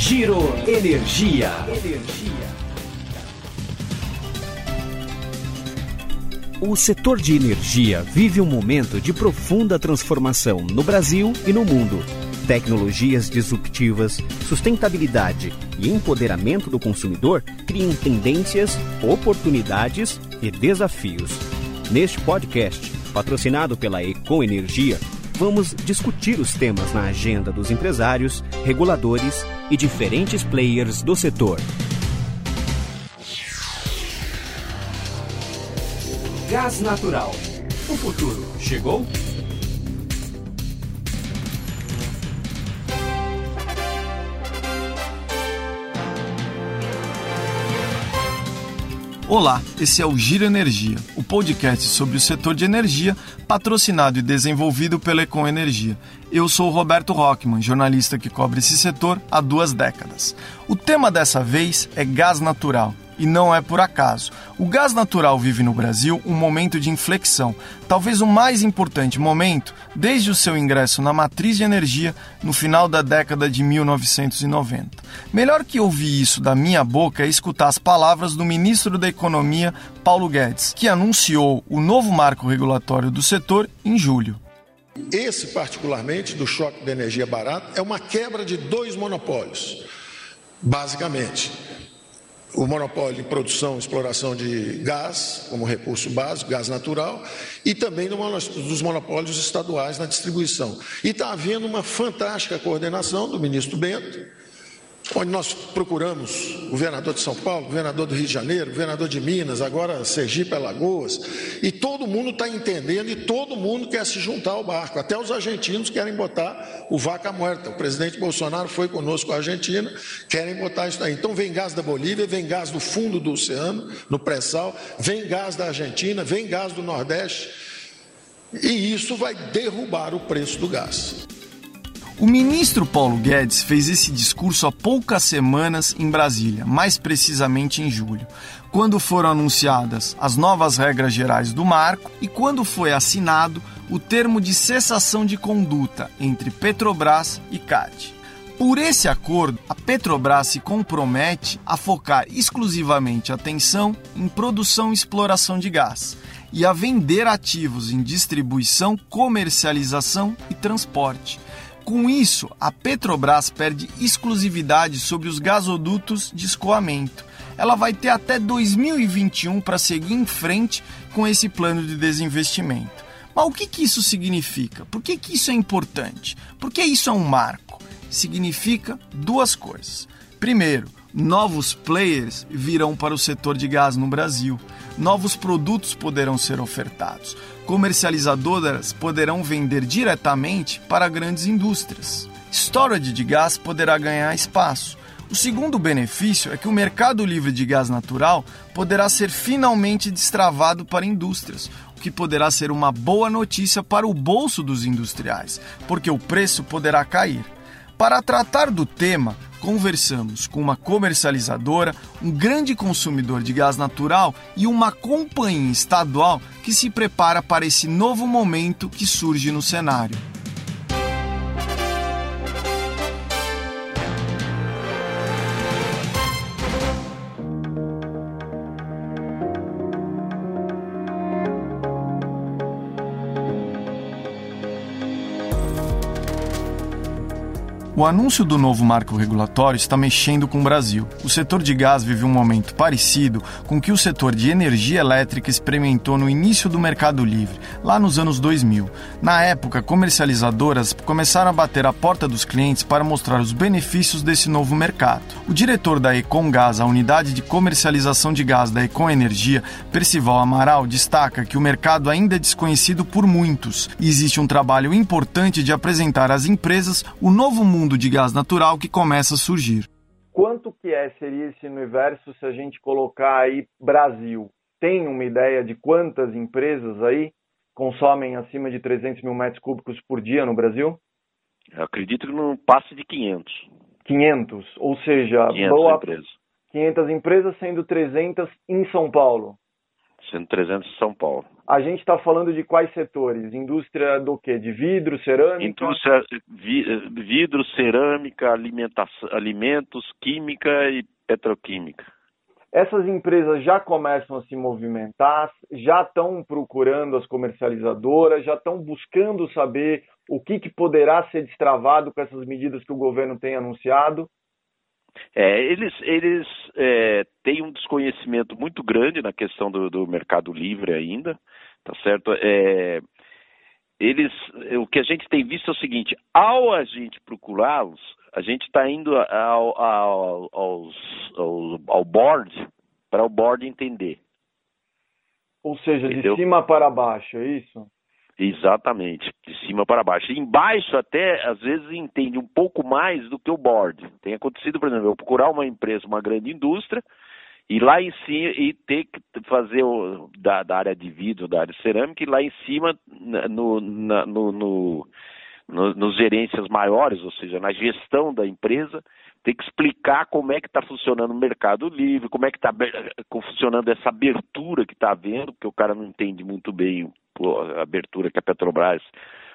Giro Energia. O setor de energia vive um momento de profunda transformação no Brasil e no mundo. Tecnologias disruptivas, sustentabilidade e empoderamento do consumidor criam tendências, oportunidades e desafios. Neste podcast, patrocinado pela Econ Energia, vamos discutir os temas na agenda dos empresários, reguladores e diferentes players do setor. Gás natural. O futuro chegou? Olá, esse é o Giro Energia, o podcast sobre o setor de energia, patrocinado e desenvolvido pela Econ Energia. Eu sou o Roberto Rockman, jornalista que cobre esse setor há duas décadas. O tema dessa vez é gás natural e não é por acaso. O gás natural vive no Brasil um momento de inflexão, talvez o mais importante momento desde o seu ingresso na matriz de energia no final da década de 1990. Melhor que ouvir isso da minha boca é escutar as palavras do ministro da Economia, Paulo Guedes, que anunciou o novo marco regulatório do setor em julho. Esse, particularmente, do choque da energia barata, é uma quebra de dois monopólios, basicamente o monopólio em produção e exploração de gás, como recurso básico, gás natural, e também dos monopólios estaduais na distribuição. E está havendo uma fantástica coordenação do ministro Bento, onde nós procuramos governador de São Paulo, governador do Rio de Janeiro, governador de Minas, agora Sergipe, Alagoas, e todo mundo está entendendo e todo mundo quer se juntar ao barco. Até os argentinos querem botar o vaca morta. O presidente Bolsonaro foi conosco à Argentina, querem botar isso aí. Então vem gás da Bolívia, vem gás do fundo do oceano, no pré-sal, vem gás da Argentina, vem gás do Nordeste, e isso vai derrubar o preço do gás. O ministro Paulo Guedes fez esse discurso há poucas semanas em Brasília, mais precisamente em julho, quando foram anunciadas as novas regras gerais do marco e quando foi assinado o termo de cessação de conduta entre Petrobras e CAD. Por esse acordo, a Petrobras se compromete a focar exclusivamente a atenção em produção e exploração de gás e a vender ativos em distribuição, comercialização e transporte com isso, a Petrobras perde exclusividade sobre os gasodutos de escoamento. Ela vai ter até 2021 para seguir em frente com esse plano de desinvestimento. Mas o que, que isso significa? Por que, que isso é importante? Porque isso é um marco. Significa duas coisas. Primeiro, novos players virão para o setor de gás no Brasil. Novos produtos poderão ser ofertados. Comercializadoras poderão vender diretamente para grandes indústrias. Storage de gás poderá ganhar espaço. O segundo benefício é que o mercado livre de gás natural poderá ser finalmente destravado para indústrias, o que poderá ser uma boa notícia para o bolso dos industriais, porque o preço poderá cair. Para tratar do tema, conversamos com uma comercializadora, um grande consumidor de gás natural e uma companhia estadual que se prepara para esse novo momento que surge no cenário. O anúncio do novo marco regulatório está mexendo com o Brasil. O setor de gás vive um momento parecido com o que o setor de energia elétrica experimentou no início do mercado livre, lá nos anos 2000. Na época, comercializadoras começaram a bater a porta dos clientes para mostrar os benefícios desse novo mercado. O diretor da Econ Gás, a unidade de comercialização de gás da Econ Energia, Percival Amaral, destaca que o mercado ainda é desconhecido por muitos e existe um trabalho importante de apresentar às empresas o novo mundo mundo de gás natural que começa a surgir. Quanto que é, seria esse universo se a gente colocar aí Brasil? Tem uma ideia de quantas empresas aí consomem acima de 300 mil metros cúbicos por dia no Brasil? Eu acredito que não passa de 500. 500, ou seja, 500 boa, empresas. 500 empresas, sendo 300 em São Paulo. Sendo 300 em São Paulo. A gente está falando de quais setores? Indústria do quê? De vidro, cerâmica? Indústria vi, vidro, cerâmica, alimentação, alimentos, química e petroquímica. Essas empresas já começam a se movimentar, já estão procurando as comercializadoras, já estão buscando saber o que, que poderá ser destravado com essas medidas que o governo tem anunciado. É, eles eles é, têm um desconhecimento muito grande na questão do, do mercado livre ainda, tá certo? É, eles, o que a gente tem visto é o seguinte: ao a gente procurá-los, a gente está indo ao, ao, aos, ao, ao board para o board entender. Ou seja, Entendeu? de cima para baixo, é isso? Exatamente, de cima para baixo. Embaixo até, às vezes, entende um pouco mais do que o board. Tem acontecido, por exemplo, eu procurar uma empresa, uma grande indústria, e lá em cima, e ter que fazer o, da, da área de vidro, da área de cerâmica, e lá em cima, no, na, no, no, no, nos gerências maiores, ou seja, na gestão da empresa, tem que explicar como é que está funcionando o mercado livre, como é que está funcionando essa abertura que está havendo, porque o cara não entende muito bem a abertura que a Petrobras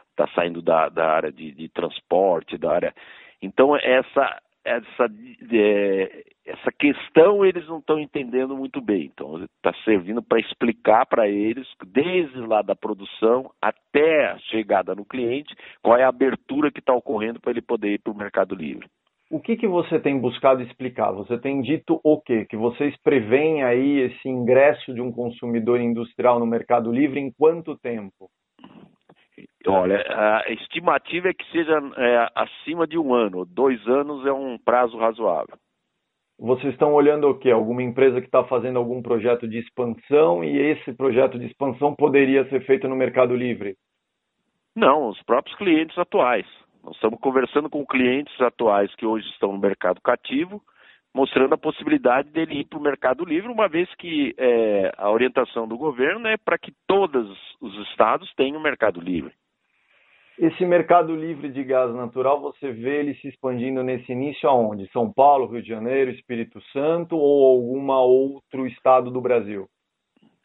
está saindo da, da área de, de, transporte, da área. Então essa essa é, essa questão eles não estão entendendo muito bem. Então está servindo para explicar para eles desde lá da produção até a chegada no cliente qual é a abertura que está ocorrendo para ele poder ir para o mercado livre. O que, que você tem buscado explicar? Você tem dito o quê? Que vocês preveem aí esse ingresso de um consumidor industrial no Mercado Livre em quanto tempo? Olha, a estimativa é que seja é, acima de um ano. Dois anos é um prazo razoável. Vocês estão olhando o quê? Alguma empresa que está fazendo algum projeto de expansão e esse projeto de expansão poderia ser feito no Mercado Livre? Não, os próprios clientes atuais. Nós estamos conversando com clientes atuais que hoje estão no mercado cativo, mostrando a possibilidade dele ir para o mercado livre, uma vez que é, a orientação do governo é para que todos os estados tenham mercado livre. Esse mercado livre de gás natural, você vê ele se expandindo nesse início aonde? São Paulo, Rio de Janeiro, Espírito Santo ou algum outro estado do Brasil?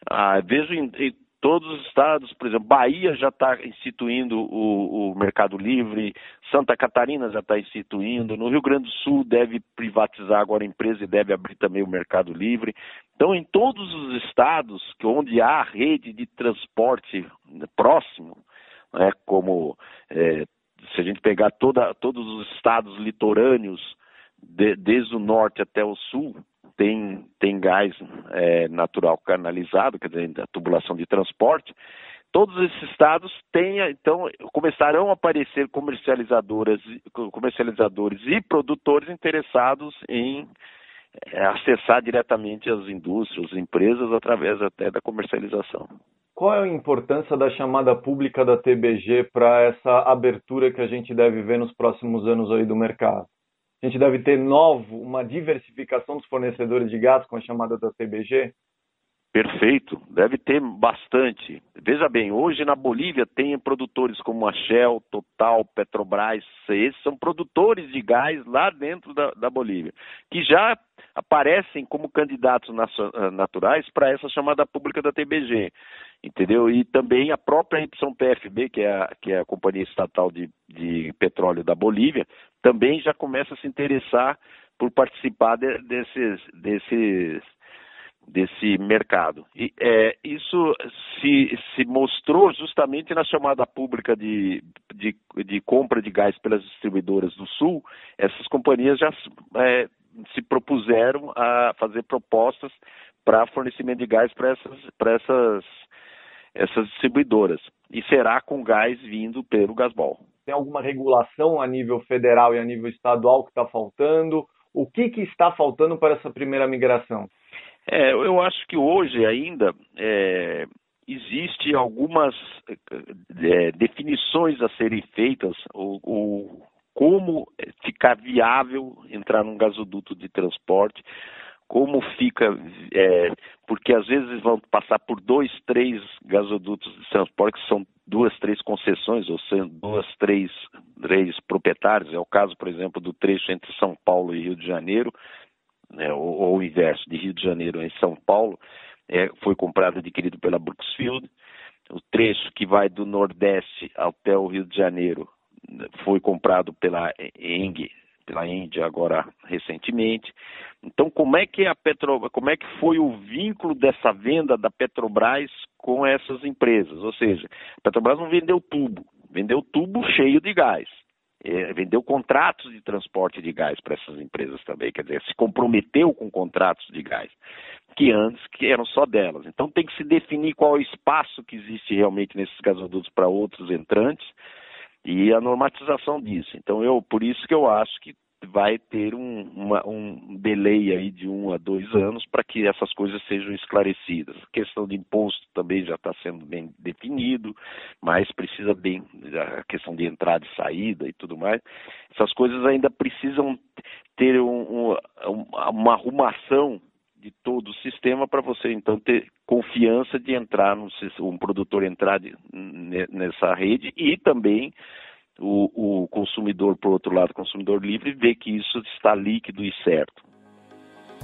Ah, vejo em, em todos os estados, por exemplo, Bahia já está instituindo o, o, Mercado Livre, Santa Catarina já está instituindo, no Rio Grande do Sul deve privatizar agora a empresa e deve abrir também o Mercado Livre. Então, em todos os estados onde há rede de transporte próximo, né, como é, se a gente pegar toda, todos os estados litorâneos, de, desde o norte até o sul, tem, tem gás é, natural canalizado, quer dizer, a tubulação de transporte. Todos esses estados têm, então, começarão a aparecer comercializadoras, comercializadores e produtores interessados em é, acessar diretamente as indústrias, as empresas, através até da comercialização. Qual é a importância da chamada pública da TBG para essa abertura que a gente deve ver nos próximos anos aí do mercado? A gente deve ter novo, uma diversificação dos fornecedores de gás com a chamada da TBG? Perfeito, deve ter bastante. Veja bem, hoje na Bolívia tem produtores como a Shell, Total, Petrobras, esses são produtores de gás lá dentro da, da Bolívia, que já aparecem como candidatos naturais para essa chamada pública da TBG, entendeu? E também a própria YPFB, que é a, que é a companhia estatal de, de petróleo da Bolívia, também já começa a se interessar por participar de, desses, desses, desse mercado. E é, isso se, se mostrou justamente na chamada pública de, de, de, compra de gás pelas distribuidoras do Sul. Essas companhias já é, se propuseram a fazer propostas para fornecimento de gás para essas, essas, essas distribuidoras. E será com gás vindo pelo Gasbol. Tem alguma regulação a nível federal e a nível estadual que está faltando? O que, que está faltando para essa primeira migração? É, eu acho que hoje ainda é, existe algumas é, definições a serem feitas, o, o, como ficar viável entrar num gasoduto de transporte, como fica, é, porque às vezes vão passar por dois, três gasodutos de transporte, que são duas, três concessões, ou sendo duas, três, três proprietários. É o caso, por exemplo, do trecho entre São Paulo e Rio de Janeiro, né, ou, ou o inverso, de Rio de Janeiro em São Paulo. é, foi comprado adquirido pela Brooksfield. O trecho que vai do Nordeste até o Rio de Janeiro foi comprado pela Eng, pela Índia agora recentemente. Então, como é que a Petro, como é que foi o vínculo dessa venda da Petrobras com essas empresas? Ou seja, a Petrobras não vendeu tubo, vendeu tubo cheio de gás. É, vendeu contratos de transporte de gás para essas empresas também, quer dizer, se comprometeu com contratos de gás, que antes que eram só delas. Então tem que se definir qual é o espaço que existe realmente nesses gasodutos para outros entrantes e a normatização disso. Então eu, por isso que eu acho que vai ter um, uma, um delay aí de um a dois anos para que essas coisas sejam esclarecidas. A questão de imposto também já está sendo bem definido, mas precisa bem a questão de entrada e saída e tudo mais. Essas coisas ainda precisam ter um, um, uma arrumação de todo o sistema para você então ter confiança de entrar no um produtor entrar de, nessa rede e também o, o consumidor, por outro lado, consumidor livre, vê que isso está líquido e certo.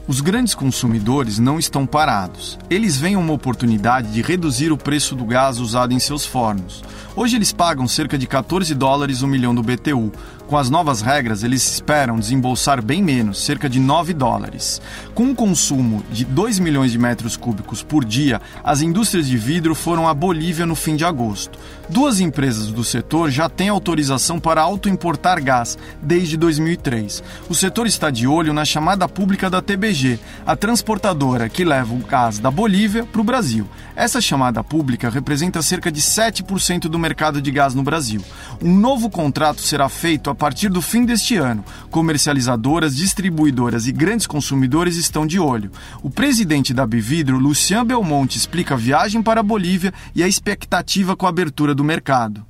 Os grandes consumidores não estão parados. Eles veem uma oportunidade de reduzir o preço do gás usado em seus fornos. Hoje eles pagam cerca de 14 dólares o milhão do BTU, com as novas regras, eles esperam desembolsar bem menos, cerca de 9 dólares. Com um consumo de 2 milhões de metros cúbicos por dia, as indústrias de vidro foram à Bolívia no fim de agosto. Duas empresas do setor já têm autorização para autoimportar gás desde 2003. O setor está de olho na chamada pública da TBG, a transportadora que leva o gás da Bolívia para o Brasil. Essa chamada pública representa cerca de 7% do mercado de gás no Brasil. Um novo contrato será feito partir do fim deste ano. Comercializadoras, distribuidoras e grandes consumidores estão de olho. O presidente da Bividro, Lucian Belmonte, explica a viagem para a Bolívia e a expectativa com a abertura do mercado.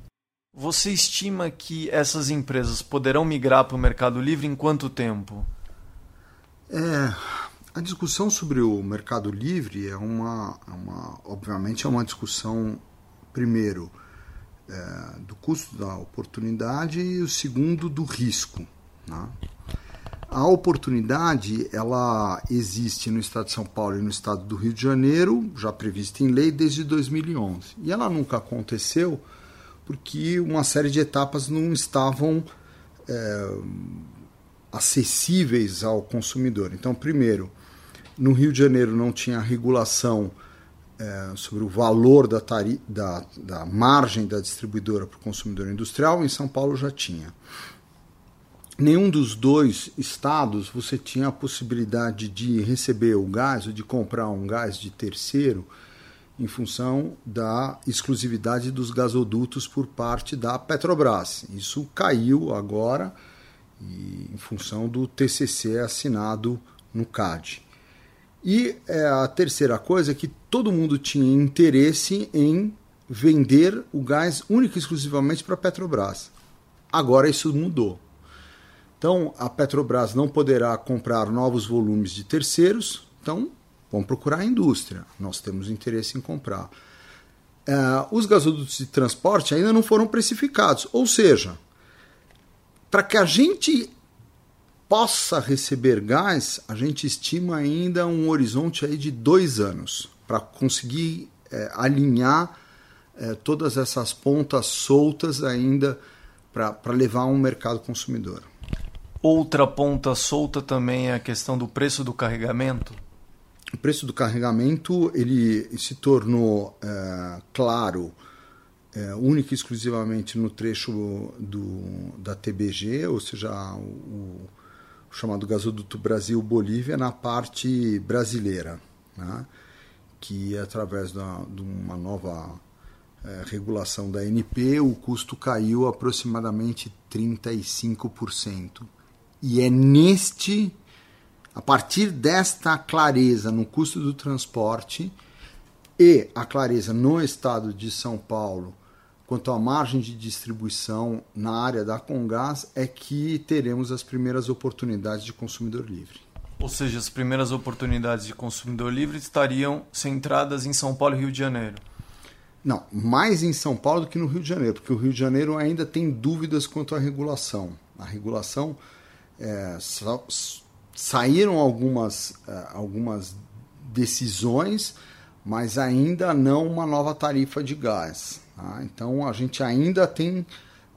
Você estima que essas empresas poderão migrar para o Mercado Livre em quanto tempo? É, a discussão sobre o Mercado Livre é uma, é uma obviamente, é uma discussão, primeiro, é, do custo da oportunidade e o segundo do risco. Né? A oportunidade ela existe no Estado de São Paulo e no Estado do Rio de Janeiro, já prevista em lei desde 2011. E ela nunca aconteceu porque uma série de etapas não estavam é, acessíveis ao consumidor. Então, primeiro, no Rio de Janeiro não tinha regulação é, sobre o valor da, tari da, da margem da distribuidora para o consumidor industrial, em São Paulo já tinha. Nenhum dos dois estados você tinha a possibilidade de receber o gás ou de comprar um gás de terceiro em função da exclusividade dos gasodutos por parte da Petrobras. Isso caiu agora em função do TCC assinado no CAD. E é, a terceira coisa é que todo mundo tinha interesse em vender o gás único e exclusivamente para a Petrobras. Agora isso mudou. Então a Petrobras não poderá comprar novos volumes de terceiros, então vamos procurar a indústria. Nós temos interesse em comprar. Uh, os gasodutos de transporte ainda não foram precificados, ou seja, para que a gente possa receber gás, a gente estima ainda um horizonte aí de dois anos para conseguir é, alinhar é, todas essas pontas soltas ainda para levar um mercado consumidor. Outra ponta solta também é a questão do preço do carregamento. O preço do carregamento ele se tornou é, claro é, única e exclusivamente no trecho do, da TBG, ou seja, o chamado gasoduto Brasil-Bolívia na parte brasileira, né? que através da, de uma nova é, regulação da NP o custo caiu aproximadamente 35%. E é neste, a partir desta clareza no custo do transporte e a clareza no estado de São Paulo quanto à margem de distribuição na área da Congás é que teremos as primeiras oportunidades de consumidor livre. Ou seja, as primeiras oportunidades de consumidor livre estariam centradas em São Paulo e Rio de Janeiro. Não, mais em São Paulo do que no Rio de Janeiro, porque o Rio de Janeiro ainda tem dúvidas quanto à regulação. A regulação é, saíram algumas, é, algumas decisões mas ainda não uma nova tarifa de gás. Tá? Então a gente ainda tem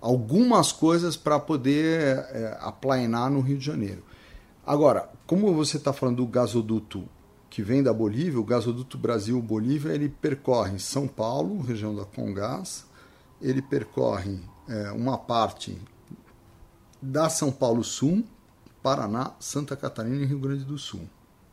algumas coisas para poder é, aplainar no Rio de Janeiro. Agora, como você está falando do gasoduto que vem da Bolívia, o gasoduto Brasil-Bolívia, ele percorre São Paulo, região da Congás, ele percorre é, uma parte da São Paulo Sul, Paraná, Santa Catarina e Rio Grande do Sul.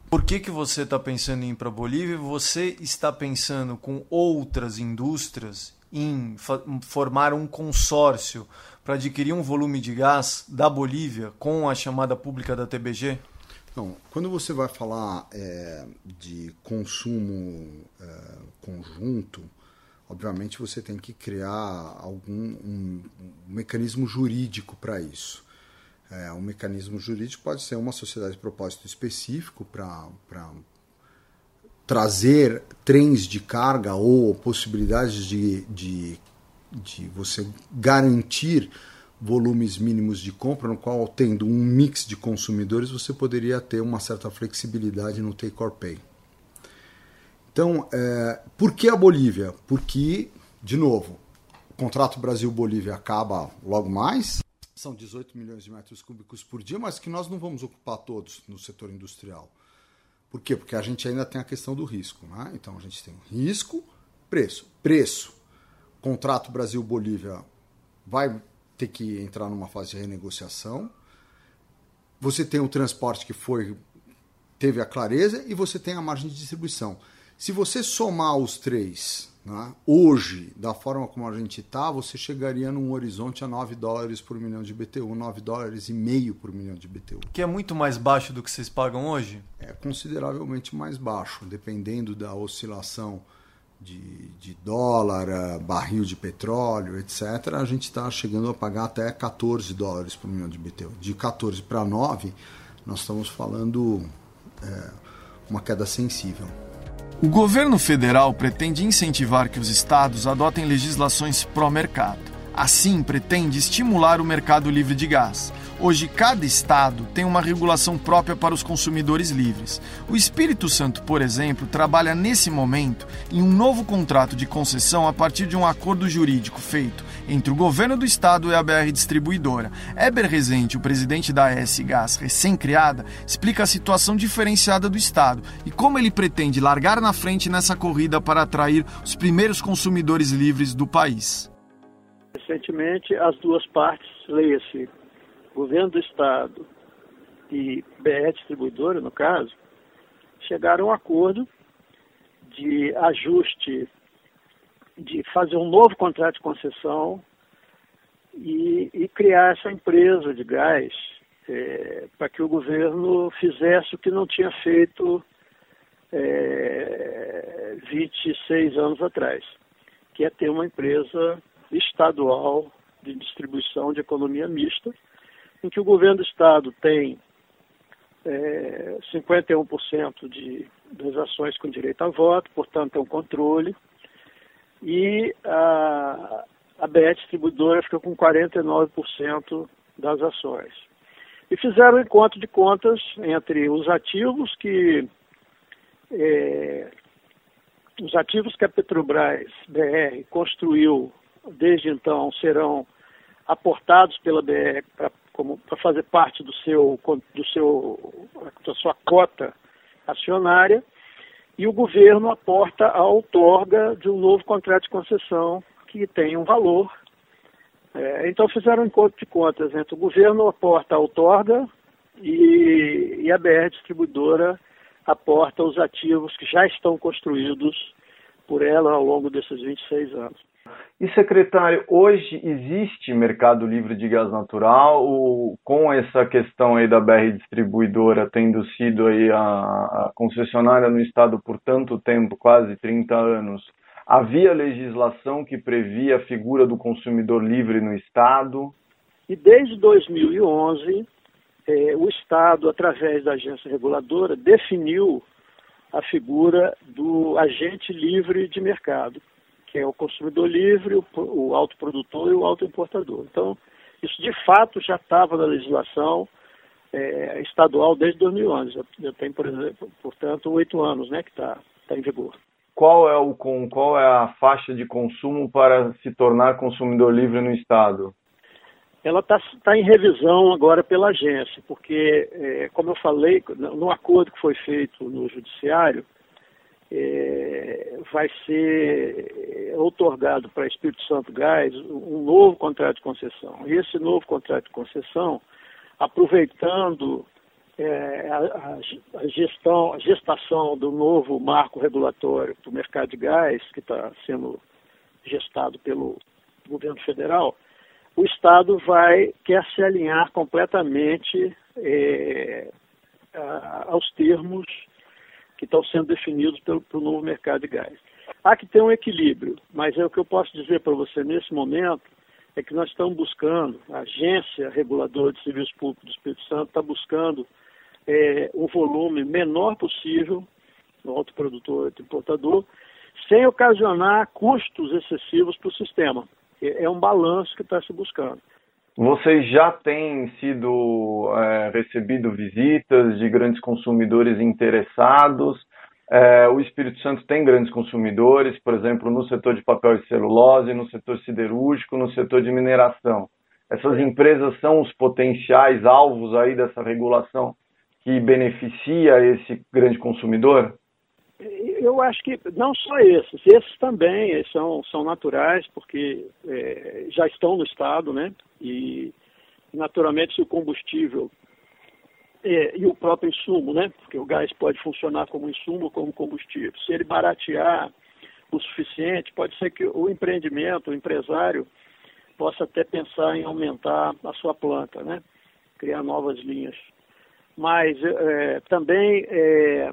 Por que, que você está pensando em ir para a Bolívia? Você está pensando com outras indústrias em formar um consórcio para adquirir um volume de gás da Bolívia com a chamada pública da TBG? Não, quando você vai falar é, de consumo é, conjunto, obviamente você tem que criar algum um, um mecanismo jurídico para isso. É, um mecanismo jurídico pode ser uma sociedade de propósito específico para trazer trens de carga ou possibilidades de, de, de você garantir volumes mínimos de compra, no qual, tendo um mix de consumidores, você poderia ter uma certa flexibilidade no take or pay. Então, é, por que a Bolívia? Porque, de novo, o contrato Brasil-Bolívia acaba logo mais. São 18 milhões de metros cúbicos por dia, mas que nós não vamos ocupar todos no setor industrial. Por quê? Porque a gente ainda tem a questão do risco. Né? Então, a gente tem risco, preço. Preço. Contrato Brasil-Bolívia vai ter que entrar numa fase de renegociação. Você tem o transporte que foi teve a clareza e você tem a margem de distribuição. Se você somar os três, né, hoje, da forma como a gente está, você chegaria num horizonte a 9 dólares por milhão de BTU, 9 dólares e meio por milhão de BTU. Que é muito mais baixo do que vocês pagam hoje? É consideravelmente mais baixo, dependendo da oscilação de, de dólar, eh, barril de petróleo, etc., a gente está chegando a pagar até 14 dólares por milhão de BTU. De 14 para 9, nós estamos falando é, uma queda sensível. O governo federal pretende incentivar que os estados adotem legislações pró-mercado. Assim, pretende estimular o mercado livre de gás. Hoje, cada estado tem uma regulação própria para os consumidores livres. O Espírito Santo, por exemplo, trabalha nesse momento em um novo contrato de concessão a partir de um acordo jurídico feito entre o governo do estado e a BR Distribuidora. Eber Rezende, o presidente da AS Gás, recém-criada, explica a situação diferenciada do estado e como ele pretende largar na frente nessa corrida para atrair os primeiros consumidores livres do país. Recentemente, as duas partes, leia-se governo do estado e BR Distribuidora, no caso, chegaram a um acordo de ajuste, de fazer um novo contrato de concessão e, e criar essa empresa de gás é, para que o governo fizesse o que não tinha feito é, 26 anos atrás, que é ter uma empresa estadual de distribuição de economia mista, em que o governo do Estado tem é, 51% de, das ações com direito a voto, portanto é um controle, e a, a BR Distribuidora fica com 49% das ações. E fizeram um encontro de contas entre os ativos que é, os ativos que a Petrobras BR construiu desde então serão aportados pela BR para como para fazer parte do seu, do seu, da sua cota acionária, e o governo aporta a outorga de um novo contrato de concessão que tem um valor. É, então fizeram um encontro de contas entre o governo aporta a outorga e, e a BR distribuidora aporta os ativos que já estão construídos por ela ao longo desses 26 anos. E, secretário, hoje existe mercado livre de gás natural com essa questão aí da BR Distribuidora tendo sido aí a, a concessionária no estado por tanto tempo, quase 30 anos, havia legislação que previa a figura do consumidor livre no estado? E desde 2011, eh, o estado, através da agência reguladora, definiu a figura do agente livre de mercado que é o consumidor livre, o, o autoprodutor e o autoimportador. Então, isso de fato já estava na legislação é, estadual desde 2011. Já, já tem, por exemplo, portanto, oito anos né, que está tá em vigor. qual é o qual é a faixa de consumo para se tornar consumidor livre no estado? Ela está tá em revisão agora pela agência, porque, é, como eu falei, no acordo que foi feito no judiciário, é, vai ser otorgado para Espírito Santo Gás um novo contrato de concessão. E esse novo contrato de concessão, aproveitando é, a, a, gestão, a gestação do novo marco regulatório do mercado de gás, que está sendo gestado pelo governo federal, o Estado vai quer se alinhar completamente é, a, aos termos que estão sendo definidos pelo, pelo novo mercado de gás. Há que ter um equilíbrio, mas é o que eu posso dizer para você nesse momento é que nós estamos buscando, a Agência Reguladora de Serviços Públicos do Espírito Santo está buscando é, um volume menor possível no autoprodutor e importador, sem ocasionar custos excessivos para o sistema. É, é um balanço que está se buscando. Vocês já têm sido é, recebido visitas de grandes consumidores interessados? É, o Espírito Santo tem grandes consumidores, por exemplo, no setor de papel e celulose, no setor siderúrgico, no setor de mineração. Essas empresas são os potenciais alvos aí dessa regulação que beneficia esse grande consumidor? Eu acho que não só esses, esses também são, são naturais, porque é, já estão no Estado, né? E, naturalmente, se o combustível é, e o próprio insumo, né? Porque o gás pode funcionar como insumo, como combustível. Se ele baratear o suficiente, pode ser que o empreendimento, o empresário, possa até pensar em aumentar a sua planta, né? Criar novas linhas. Mas é, também é,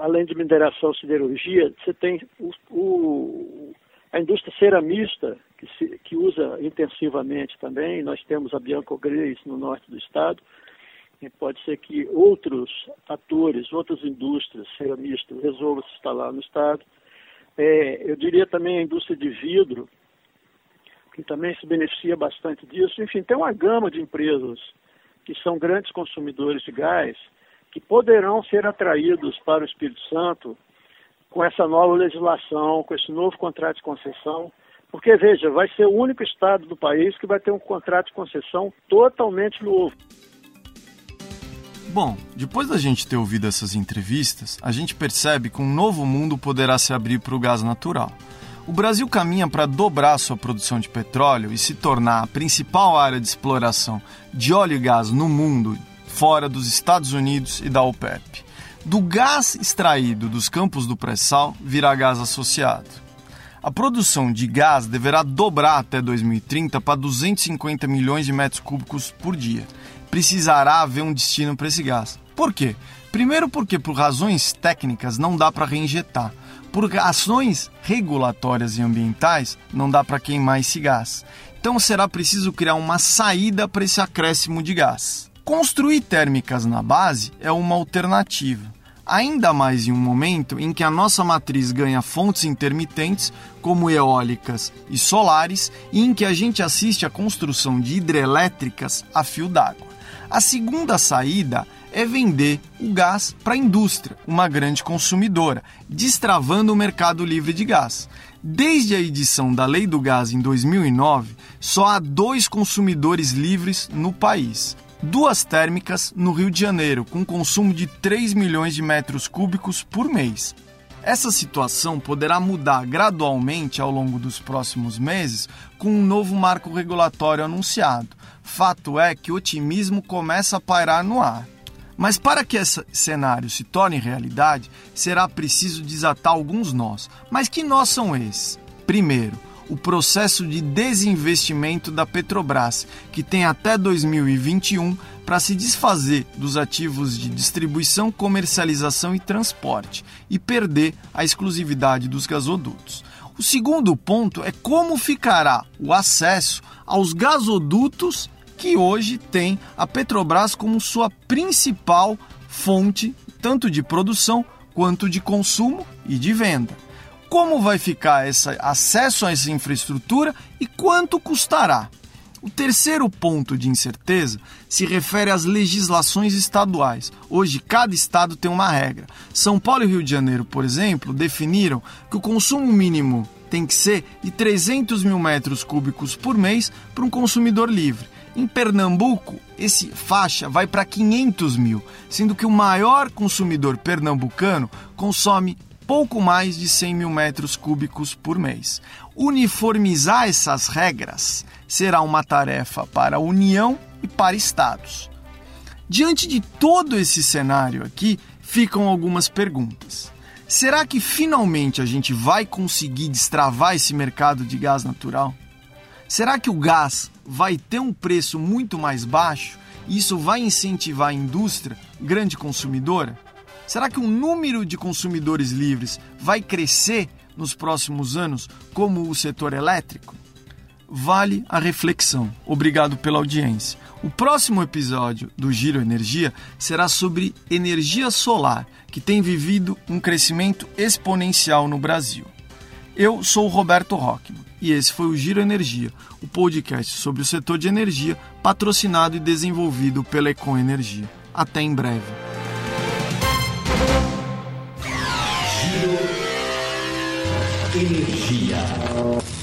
além de mineração e siderurgia, você tem o, o, a indústria ceramista, que, se, que, usa intensivamente também. Nós temos a Bianco Gris no norte do estado. E pode ser que outros atores, outras indústrias ceramistas resolvam se instalar no estado. É, eu diria também a indústria de vidro, que também se beneficia bastante disso. Enfim, tem uma gama de empresas que são grandes consumidores de gás que poderão ser atraídos para o Espírito Santo com essa nova legislação, com esse novo contrato de concessão. Porque, veja, vai ser o único estado do país que vai ter um contrato de concessão totalmente novo. Bom, depois da gente ter ouvido essas entrevistas, a gente percebe que um novo mundo poderá se abrir para o gás natural. O Brasil caminha para dobrar sua produção de petróleo e se tornar a principal área de exploração de óleo e gás no mundo fora dos Estados Unidos e da OPEP. Do gás extraído dos campos do pré-sal virá gás associado. A produção de gás deverá dobrar até 2030 para 250 milhões de metros cúbicos por dia. Precisará haver um destino para esse gás. Por quê? Primeiro, porque por razões técnicas não dá para reinjetar. Por ações regulatórias e ambientais, não dá para queimar esse gás. Então será preciso criar uma saída para esse acréscimo de gás. Construir térmicas na base é uma alternativa, ainda mais em um momento em que a nossa matriz ganha fontes intermitentes, como eólicas e solares, e em que a gente assiste à construção de hidrelétricas a fio d'água. A segunda saída é vender o gás para a indústria, uma grande consumidora, destravando o mercado livre de gás. Desde a edição da Lei do Gás em 2009, só há dois consumidores livres no país: duas térmicas no Rio de Janeiro, com consumo de 3 milhões de metros cúbicos por mês. Essa situação poderá mudar gradualmente ao longo dos próximos meses com um novo marco regulatório anunciado. Fato é que o otimismo começa a pairar no ar. Mas para que esse cenário se torne realidade, será preciso desatar alguns nós. Mas que nós são esses? Primeiro, o processo de desinvestimento da Petrobras, que tem até 2021 para se desfazer dos ativos de distribuição, comercialização e transporte e perder a exclusividade dos gasodutos. O segundo ponto é como ficará o acesso aos gasodutos que hoje tem a Petrobras como sua principal fonte tanto de produção quanto de consumo e de venda como vai ficar esse acesso a essa infraestrutura e quanto custará. O terceiro ponto de incerteza se refere às legislações estaduais. Hoje, cada estado tem uma regra. São Paulo e Rio de Janeiro, por exemplo, definiram que o consumo mínimo tem que ser de 300 mil metros cúbicos por mês para um consumidor livre. Em Pernambuco, esse faixa vai para 500 mil, sendo que o maior consumidor pernambucano consome pouco mais de 100 mil metros cúbicos por mês. Uniformizar essas regras será uma tarefa para a União e para estados. Diante de todo esse cenário aqui, ficam algumas perguntas. Será que finalmente a gente vai conseguir destravar esse mercado de gás natural? Será que o gás vai ter um preço muito mais baixo e isso vai incentivar a indústria grande consumidora? Será que o número de consumidores livres vai crescer nos próximos anos, como o setor elétrico? Vale a reflexão. Obrigado pela audiência. O próximo episódio do Giro Energia será sobre energia solar, que tem vivido um crescimento exponencial no Brasil. Eu sou o Roberto Rockman e esse foi o Giro Energia, o podcast sobre o setor de energia, patrocinado e desenvolvido pela Econ Energia. Até em breve. Energia.